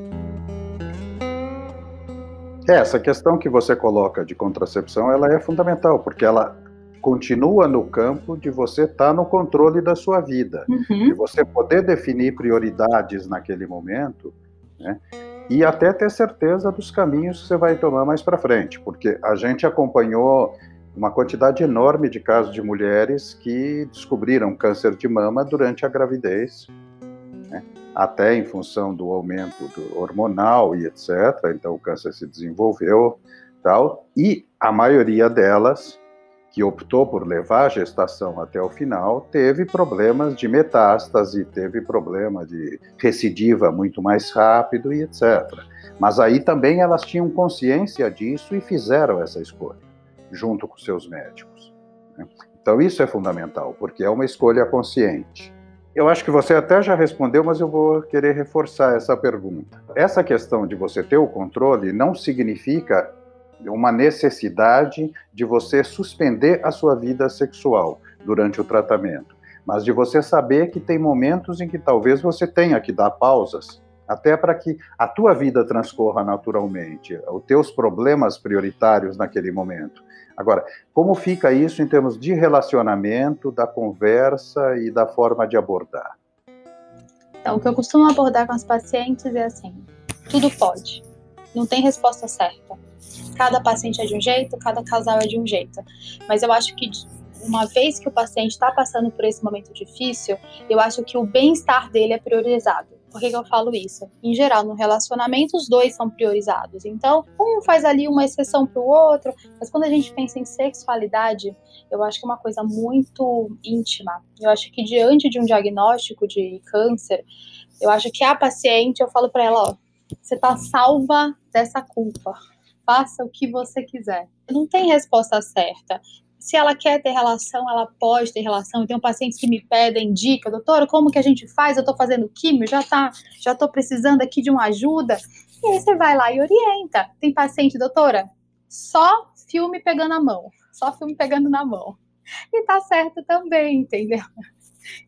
É, essa questão que você coloca de contracepção, ela é fundamental, porque ela continua no campo de você estar tá no controle da sua vida, uhum. de você poder definir prioridades naquele momento, né? E até ter certeza dos caminhos que você vai tomar mais para frente, porque a gente acompanhou uma quantidade enorme de casos de mulheres que descobriram câncer de mama durante a gravidez, né? até em função do aumento do hormonal e etc. Então o câncer se desenvolveu, tal, e a maioria delas que optou por levar a gestação até o final teve problemas de metástase, teve problema de recidiva muito mais rápido e etc. Mas aí também elas tinham consciência disso e fizeram essa escolha junto com seus médicos. Né? Então, isso é fundamental, porque é uma escolha consciente. Eu acho que você até já respondeu, mas eu vou querer reforçar essa pergunta. Essa questão de você ter o controle não significa uma necessidade de você suspender a sua vida sexual durante o tratamento, mas de você saber que tem momentos em que talvez você tenha que dar pausas até para que a tua vida transcorra naturalmente, os teus problemas prioritários naquele momento. Agora, como fica isso em termos de relacionamento, da conversa e da forma de abordar? Então, o que eu costumo abordar com as pacientes é assim: tudo pode, não tem resposta certa. Cada paciente é de um jeito, cada casal é de um jeito. Mas eu acho que uma vez que o paciente está passando por esse momento difícil, eu acho que o bem-estar dele é priorizado. Por que, que, eu falo isso? Em geral, no relacionamento, os dois são priorizados. Então, um faz ali uma exceção para o outro, mas quando a gente pensa em sexualidade, eu acho que é uma coisa muito íntima. Eu acho que diante de um diagnóstico de câncer, eu acho que a paciente, eu falo para ela, ó, você está salva dessa culpa. Faça o que você quiser. Não tem resposta certa se ela quer ter relação, ela pode ter relação. Tem um paciente que me pedem dica, doutora, como que a gente faz? Eu tô fazendo químio, já tá, já tô precisando aqui de uma ajuda. E aí você vai lá e orienta. Tem paciente, doutora, só filme pegando a mão, só filme pegando na mão. E tá certo também, entendeu?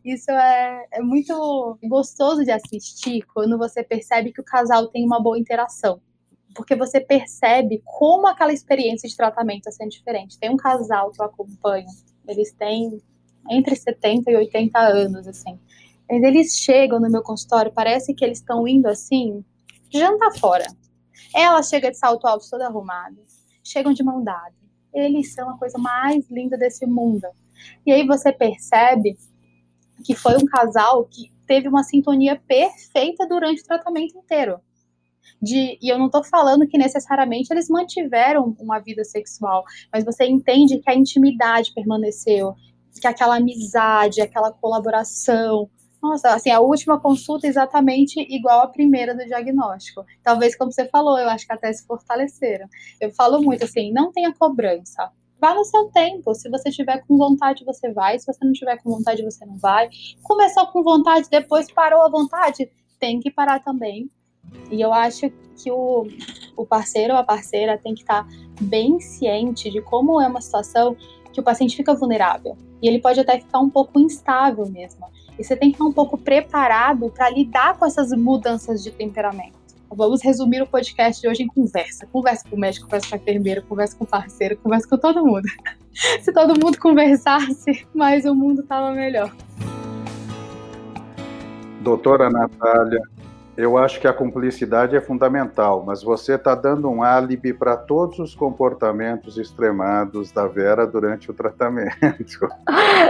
Isso é, é muito gostoso de assistir quando você percebe que o casal tem uma boa interação porque você percebe como aquela experiência de tratamento está sendo diferente. Tem um casal que eu acompanho, eles têm entre 70 e 80 anos, assim. Mas eles chegam no meu consultório, parece que eles estão indo assim, jantar fora. Ela chega de salto alto toda arrumada, chegam de mão dada. Eles são a coisa mais linda desse mundo. E aí você percebe que foi um casal que teve uma sintonia perfeita durante o tratamento inteiro de, e eu não estou falando que necessariamente eles mantiveram uma vida sexual, mas você entende que a intimidade permaneceu, que aquela amizade, aquela colaboração, nossa, assim, a última consulta é exatamente igual à primeira do diagnóstico. Talvez, como você falou, eu acho que até se fortaleceram. Eu falo muito assim, não tenha cobrança. Vá no seu tempo. Se você tiver com vontade, você vai. Se você não tiver com vontade, você não vai. Começou com vontade, depois parou a vontade, tem que parar também. E eu acho que o, o parceiro ou a parceira tem que estar bem ciente de como é uma situação que o paciente fica vulnerável. E ele pode até ficar um pouco instável mesmo. E você tem que estar um pouco preparado para lidar com essas mudanças de temperamento. Vamos resumir o podcast de hoje em conversa. Conversa com o médico, conversa com a enfermeira, conversa com o parceiro, conversa com todo mundo. Se todo mundo conversasse, mais o mundo tava melhor. Doutora Natália, eu acho que a cumplicidade é fundamental, mas você está dando um álibi para todos os comportamentos extremados da Vera durante o tratamento.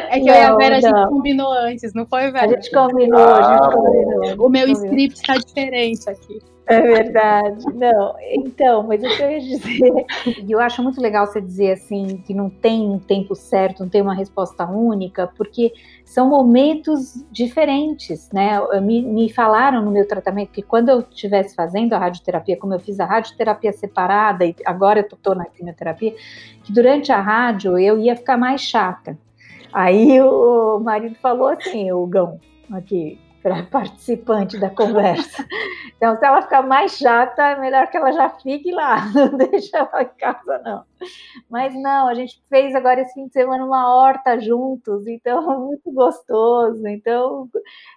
É que não, eu e a Vera não. a gente combinou antes, não foi, Vera? A gente combinou, ah, a gente combinou. O meu script está diferente aqui. É verdade. Não, então, mas o que eu ia dizer, e eu acho muito legal você dizer assim, que não tem um tempo certo, não tem uma resposta única, porque são momentos diferentes, né? Me, me falaram no meu tratamento que quando eu estivesse fazendo a radioterapia, como eu fiz a radioterapia separada e agora eu estou na quimioterapia, que durante a rádio eu ia ficar mais chata. Aí o marido falou assim, o Gão, aqui, para participante da conversa. Então, se ela ficar mais chata, é melhor que ela já fique lá, não deixa ela em casa, não. Mas não, a gente fez agora esse fim de semana uma horta juntos, então muito gostoso. Então,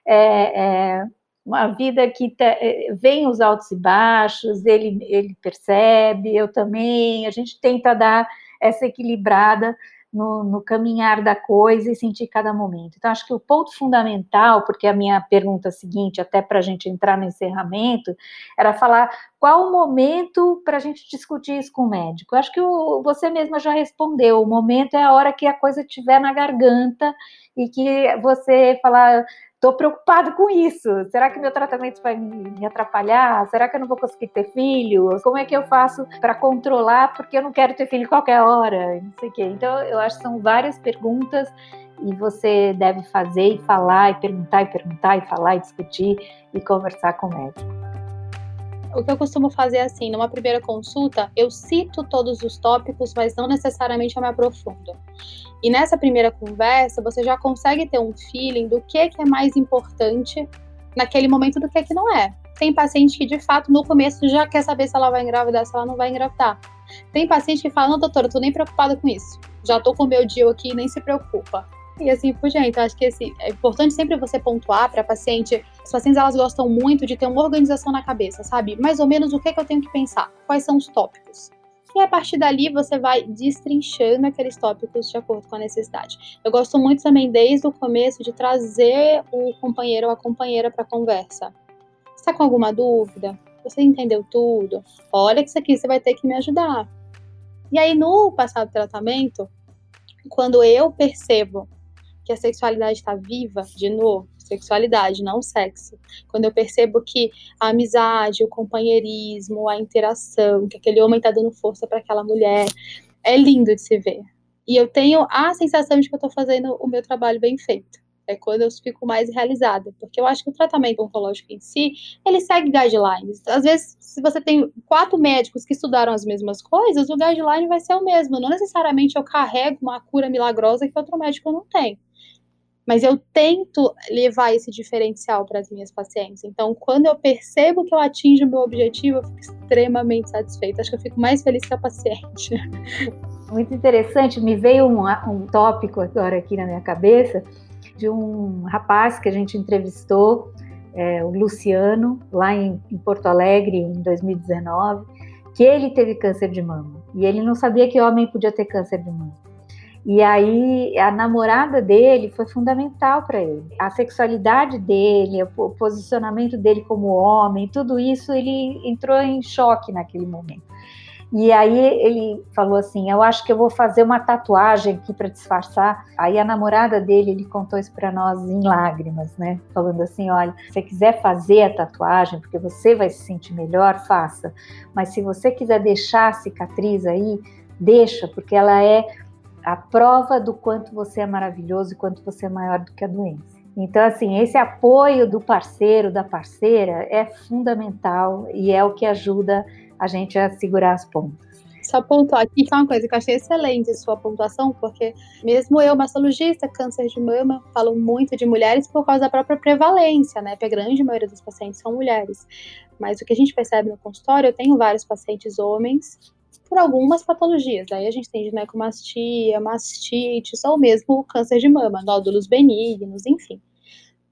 é, é uma vida que te, vem os altos e baixos, ele, ele percebe, eu também, a gente tenta dar essa equilibrada no, no, caminhar da coisa e sentir cada momento. Então, acho que o ponto fundamental, porque a minha pergunta seguinte, até para a gente entrar no encerramento, era falar qual o momento para a gente discutir isso com o médico. Eu acho que o, você mesma já respondeu. O momento é a hora que a coisa estiver na garganta e que você falar Estou preocupado com isso. Será que meu tratamento vai me atrapalhar? Será que eu não vou conseguir ter filho? Como é que eu faço para controlar? Porque eu não quero ter filho qualquer hora. Não sei o quê. Então, eu acho que são várias perguntas e você deve fazer e falar e perguntar e perguntar e falar e discutir e conversar com o médico. O que eu costumo fazer assim, numa primeira consulta, eu cito todos os tópicos, mas não necessariamente eu me aprofundo. E nessa primeira conversa, você já consegue ter um feeling do que, que é mais importante naquele momento do que, que não é. Tem paciente que, de fato, no começo já quer saber se ela vai engravidar, se ela não vai engravidar. Tem paciente que fala, não, doutora, eu tô nem preocupada com isso. Já tô com o meu dia aqui, nem se preocupa. E assim por diante. acho que assim, é importante sempre você pontuar para paciente. As pacientes elas gostam muito de ter uma organização na cabeça, sabe? Mais ou menos o que, é que eu tenho que pensar, quais são os tópicos. E a partir dali você vai destrinchando aqueles tópicos de acordo com a necessidade. Eu gosto muito também, desde o começo, de trazer o companheiro ou a companheira para a conversa. Está com alguma dúvida? Você entendeu tudo? Olha isso aqui você vai ter que me ajudar. E aí, no passado tratamento, quando eu percebo que a sexualidade está viva, de novo, sexualidade, não sexo. Quando eu percebo que a amizade, o companheirismo, a interação, que aquele homem está dando força para aquela mulher, é lindo de se ver. E eu tenho a sensação de que eu estou fazendo o meu trabalho bem feito. É quando eu fico mais realizada, porque eu acho que o tratamento oncológico em si, ele segue guidelines. Às vezes, se você tem quatro médicos que estudaram as mesmas coisas, o guideline vai ser o mesmo. Não necessariamente eu carrego uma cura milagrosa que outro médico não tem mas eu tento levar esse diferencial para as minhas pacientes. Então, quando eu percebo que eu atingo o meu objetivo, eu fico extremamente satisfeita. Acho que eu fico mais feliz que a paciente. Muito interessante. Me veio um, um tópico agora aqui na minha cabeça de um rapaz que a gente entrevistou, é, o Luciano, lá em, em Porto Alegre, em 2019, que ele teve câncer de mama. E ele não sabia que homem podia ter câncer de mama. E aí a namorada dele foi fundamental para ele. A sexualidade dele, o posicionamento dele como homem, tudo isso ele entrou em choque naquele momento. E aí ele falou assim: "Eu acho que eu vou fazer uma tatuagem aqui para disfarçar". Aí a namorada dele, ele contou isso para nós em lágrimas, né? Falando assim: "Olha, se você quiser fazer a tatuagem, porque você vai se sentir melhor, faça. Mas se você quiser deixar a cicatriz aí, deixa, porque ela é a prova do quanto você é maravilhoso e quanto você é maior do que a doença. Então, assim, esse apoio do parceiro, da parceira, é fundamental e é o que ajuda a gente a segurar as pontas. Só pontuar aqui que é uma coisa que eu achei excelente sua pontuação, porque mesmo eu, mastologista, câncer de mama, falo muito de mulheres por causa da própria prevalência, né? Porque a grande maioria dos pacientes são mulheres. Mas o que a gente percebe no consultório, eu tenho vários pacientes homens por algumas patologias. Daí a gente tem ginecomastia, mastite, ou mesmo câncer de mama, nódulos benignos, enfim.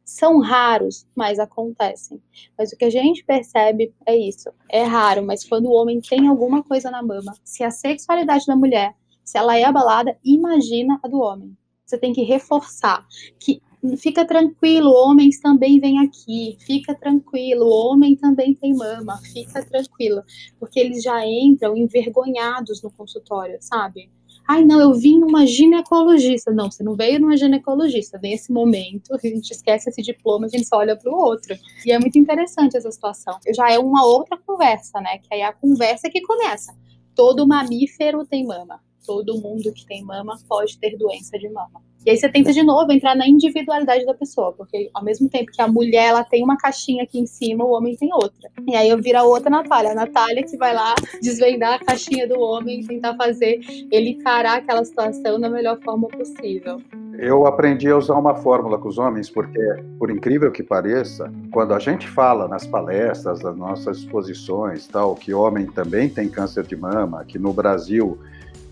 São raros, mas acontecem. Mas o que a gente percebe é isso: é raro, mas quando o homem tem alguma coisa na mama, se a sexualidade da mulher, se ela é abalada, imagina a do homem. Você tem que reforçar que fica tranquilo, homens também vêm aqui, fica tranquilo, homem também tem mama, fica tranquilo, porque eles já entram envergonhados no consultório, sabe? Ai, não, eu vim numa ginecologista. Não, você não veio numa ginecologista. Vem esse momento, a gente esquece esse diploma, a gente só olha para o outro. E é muito interessante essa situação. Já é uma outra conversa, né? Que aí é a conversa que começa. Todo mamífero tem mama. Todo mundo que tem mama pode ter doença de mama. E aí você tenta de novo entrar na individualidade da pessoa, porque ao mesmo tempo que a mulher ela tem uma caixinha aqui em cima, o homem tem outra. E aí eu viro a outra Natália, a Natália que vai lá desvendar a caixinha do homem e tentar fazer ele encarar aquela situação da melhor forma possível. Eu aprendi a usar uma fórmula com os homens, porque, por incrível que pareça, quando a gente fala nas palestras, nas nossas exposições, tal, que homem também tem câncer de mama, que no Brasil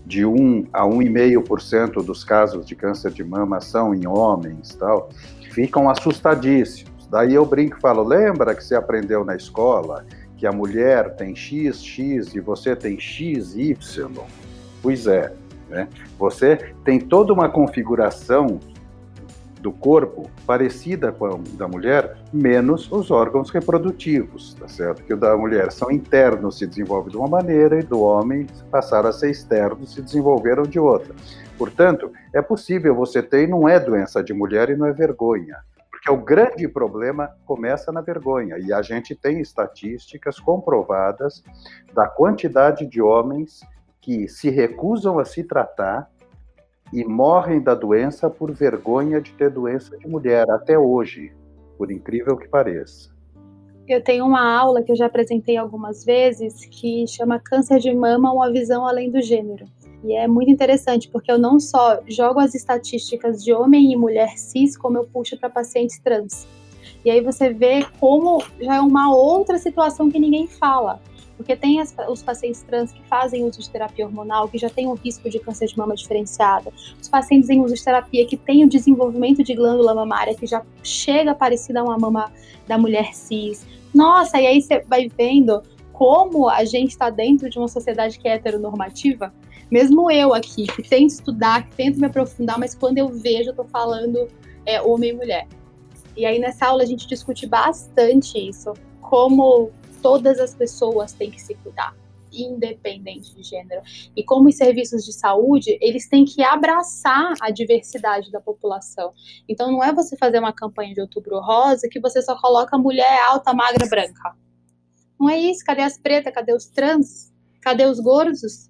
de 1 a 1,5% dos casos de câncer de mama são em homens, tal, ficam assustadíssimos. Daí eu brinco e falo: lembra que você aprendeu na escola que a mulher tem X, X e você tem X, Y? Pois é, né? você tem toda uma configuração do corpo parecida com a da mulher, menos os órgãos reprodutivos, tá certo? Que o da mulher são internos, se desenvolve de uma maneira, e do homem passaram a ser externos, se desenvolveram de outra. Portanto, é possível você ter, e não é doença de mulher e não é vergonha. Porque o grande problema começa na vergonha. E a gente tem estatísticas comprovadas da quantidade de homens que se recusam a se tratar e morrem da doença por vergonha de ter doença de mulher, até hoje, por incrível que pareça. Eu tenho uma aula que eu já apresentei algumas vezes que chama Câncer de Mama Uma Visão Além do Gênero. E é muito interessante porque eu não só jogo as estatísticas de homem e mulher cis, como eu puxo para pacientes trans. E aí você vê como já é uma outra situação que ninguém fala. Porque tem as, os pacientes trans que fazem uso de terapia hormonal, que já tem um risco de câncer de mama diferenciada. Os pacientes em uso de terapia que têm o desenvolvimento de glândula mamária, que já chega parecida a uma mama da mulher cis. Nossa, e aí você vai vendo como a gente está dentro de uma sociedade que é heteronormativa. Mesmo eu aqui, que tento estudar, que tento me aprofundar, mas quando eu vejo, eu tô falando é, homem e mulher. E aí nessa aula a gente discute bastante isso, como todas as pessoas têm que se cuidar, independente de gênero. E como os serviços de saúde, eles têm que abraçar a diversidade da população. Então não é você fazer uma campanha de outubro rosa que você só coloca mulher alta, magra, branca. Não é isso. Cadê as pretas? Cadê os trans? Cadê os gordos?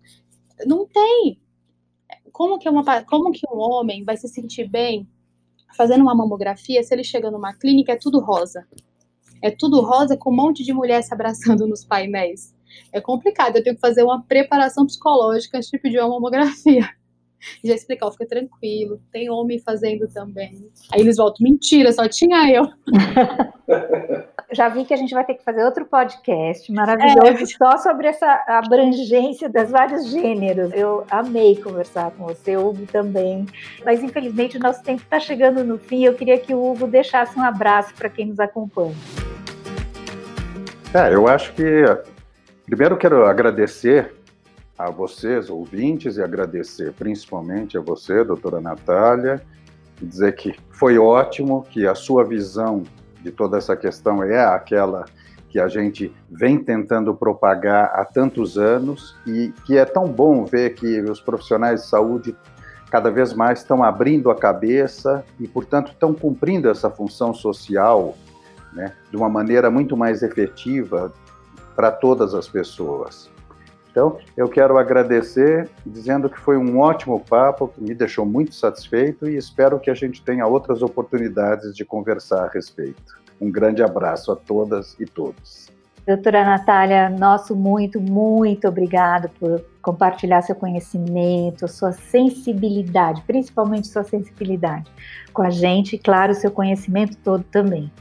Não tem. Como que, uma, como que um homem vai se sentir bem fazendo uma mamografia se ele chega numa clínica é tudo rosa? É tudo rosa com um monte de mulher se abraçando nos painéis. É complicado, eu tenho que fazer uma preparação psicológica antes de pedir uma mamografia. Já explicar, fica tranquilo, tem homem fazendo também. Aí eles voltam, mentira, só tinha eu. já vi que a gente vai ter que fazer outro podcast maravilhoso é. só sobre essa abrangência dos vários gêneros. Eu amei conversar com você, Hugo também. Mas infelizmente o nosso tempo está chegando no fim. Eu queria que o Hugo deixasse um abraço para quem nos acompanha. É, eu acho que primeiro quero agradecer a vocês, ouvintes, e agradecer principalmente a você, doutora Natália, e dizer que foi ótimo, que a sua visão de toda essa questão é aquela que a gente vem tentando propagar há tantos anos e que é tão bom ver que os profissionais de saúde cada vez mais estão abrindo a cabeça e, portanto, estão cumprindo essa função social né, de uma maneira muito mais efetiva para todas as pessoas. Então, eu quero agradecer, dizendo que foi um ótimo papo, que me deixou muito satisfeito e espero que a gente tenha outras oportunidades de conversar a respeito. Um grande abraço a todas e todos. Doutora Natália, nosso muito, muito obrigado por compartilhar seu conhecimento, sua sensibilidade, principalmente sua sensibilidade com a gente e, claro, seu conhecimento todo também.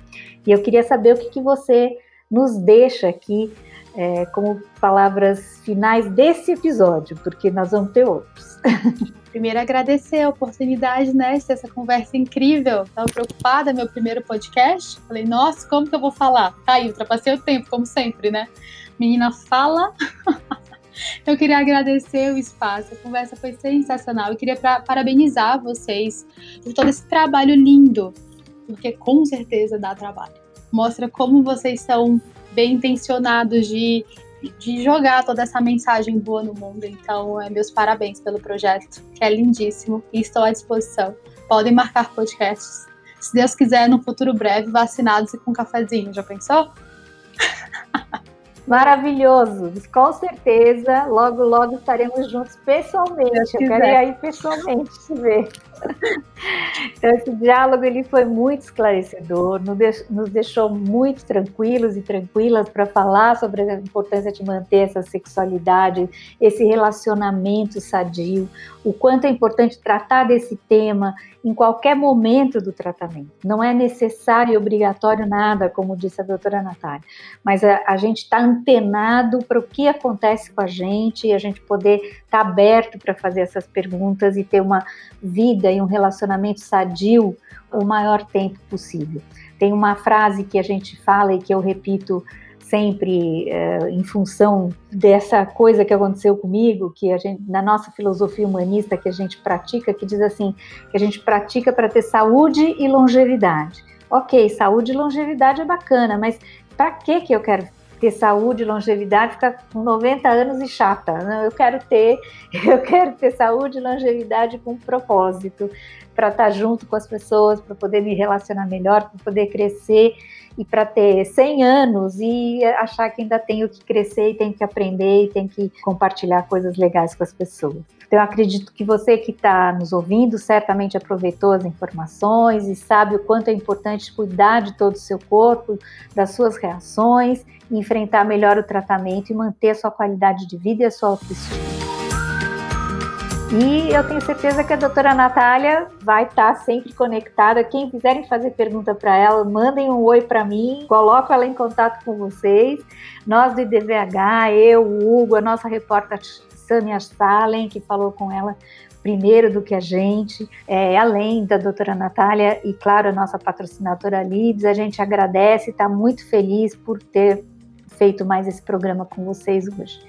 E eu queria saber o que, que você nos deixa aqui é, como palavras finais desse episódio, porque nós vamos ter outros. Primeiro, agradecer a oportunidade, né, essa conversa incrível. Estava preocupada, meu primeiro podcast. Falei, nossa, como que eu vou falar? Tá aí, ultrapassei o tempo, como sempre, né? Menina fala. eu queria agradecer o espaço, a conversa foi sensacional. Eu queria parabenizar vocês por todo esse trabalho lindo, porque com certeza dá trabalho. Mostra como vocês são bem intencionados de de jogar toda essa mensagem boa no mundo. Então, é, meus parabéns pelo projeto, que é lindíssimo e estou à disposição. Podem marcar podcasts. Se Deus quiser, no futuro breve, vacinados e com cafezinho. Já pensou? Maravilhoso, com certeza. Logo, logo estaremos juntos pessoalmente. Eu quero ir aí pessoalmente te ver. Então, esse diálogo ele foi muito esclarecedor, nos deixou muito tranquilos e tranquilas para falar sobre a importância de manter essa sexualidade, esse relacionamento sadio, o quanto é importante tratar desse tema em qualquer momento do tratamento. Não é necessário e obrigatório nada, como disse a doutora Natália, mas a, a gente está antenado para o que acontece com a gente e a gente poder estar tá aberto para fazer essas perguntas e ter uma vida e um relacionamento sadio o maior tempo possível. Tem uma frase que a gente fala e que eu repito sempre é, em função dessa coisa que aconteceu comigo, que a gente, na nossa filosofia humanista que a gente pratica, que diz assim, que a gente pratica para ter saúde e longevidade. Ok, saúde e longevidade é bacana, mas para que que eu quero ter saúde, longevidade, ficar com 90 anos e chata. Não, eu quero ter, eu quero ter saúde e longevidade com propósito, para estar tá junto com as pessoas, para poder me relacionar melhor, para poder crescer e para ter 100 anos e achar que ainda tenho que crescer e tenho que aprender e tenho que compartilhar coisas legais com as pessoas. Eu acredito que você que está nos ouvindo certamente aproveitou as informações e sabe o quanto é importante cuidar de todo o seu corpo, das suas reações, enfrentar melhor o tratamento e manter a sua qualidade de vida e a sua autoestima. E eu tenho certeza que a doutora Natália vai estar sempre conectada. Quem quiserem fazer pergunta para ela, mandem um oi para mim, coloco ela em contato com vocês. Nós do IDVH, eu, o Hugo, a nossa repórter Samia Stalin, que falou com ela primeiro do que a gente, é, além da doutora Natália e, claro, a nossa patrocinadora Libs, a gente agradece e está muito feliz por ter feito mais esse programa com vocês hoje.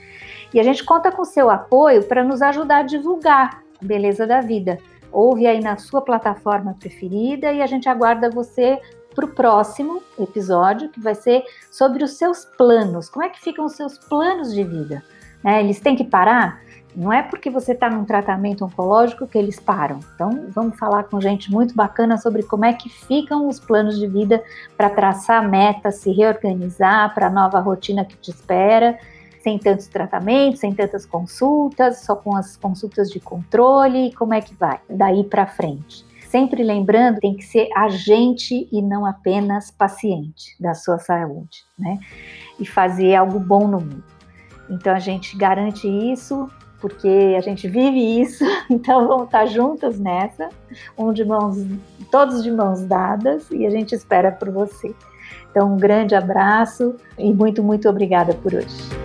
E a gente conta com seu apoio para nos ajudar a divulgar a beleza da vida. Ouve aí na sua plataforma preferida e a gente aguarda você para o próximo episódio, que vai ser sobre os seus planos. Como é que ficam os seus planos de vida? Né? Eles têm que parar? Não é porque você está num tratamento oncológico que eles param. Então, vamos falar com gente muito bacana sobre como é que ficam os planos de vida para traçar metas, se reorganizar para a nova rotina que te espera, sem tantos tratamentos, sem tantas consultas, só com as consultas de controle, como é que vai daí para frente. Sempre lembrando, tem que ser agente e não apenas paciente da sua saúde, né? E fazer algo bom no mundo. Então a gente garante isso porque a gente vive isso, então vamos estar juntas nessa, um de mãos, todos de mãos dadas, e a gente espera por você. Então, um grande abraço e muito, muito obrigada por hoje.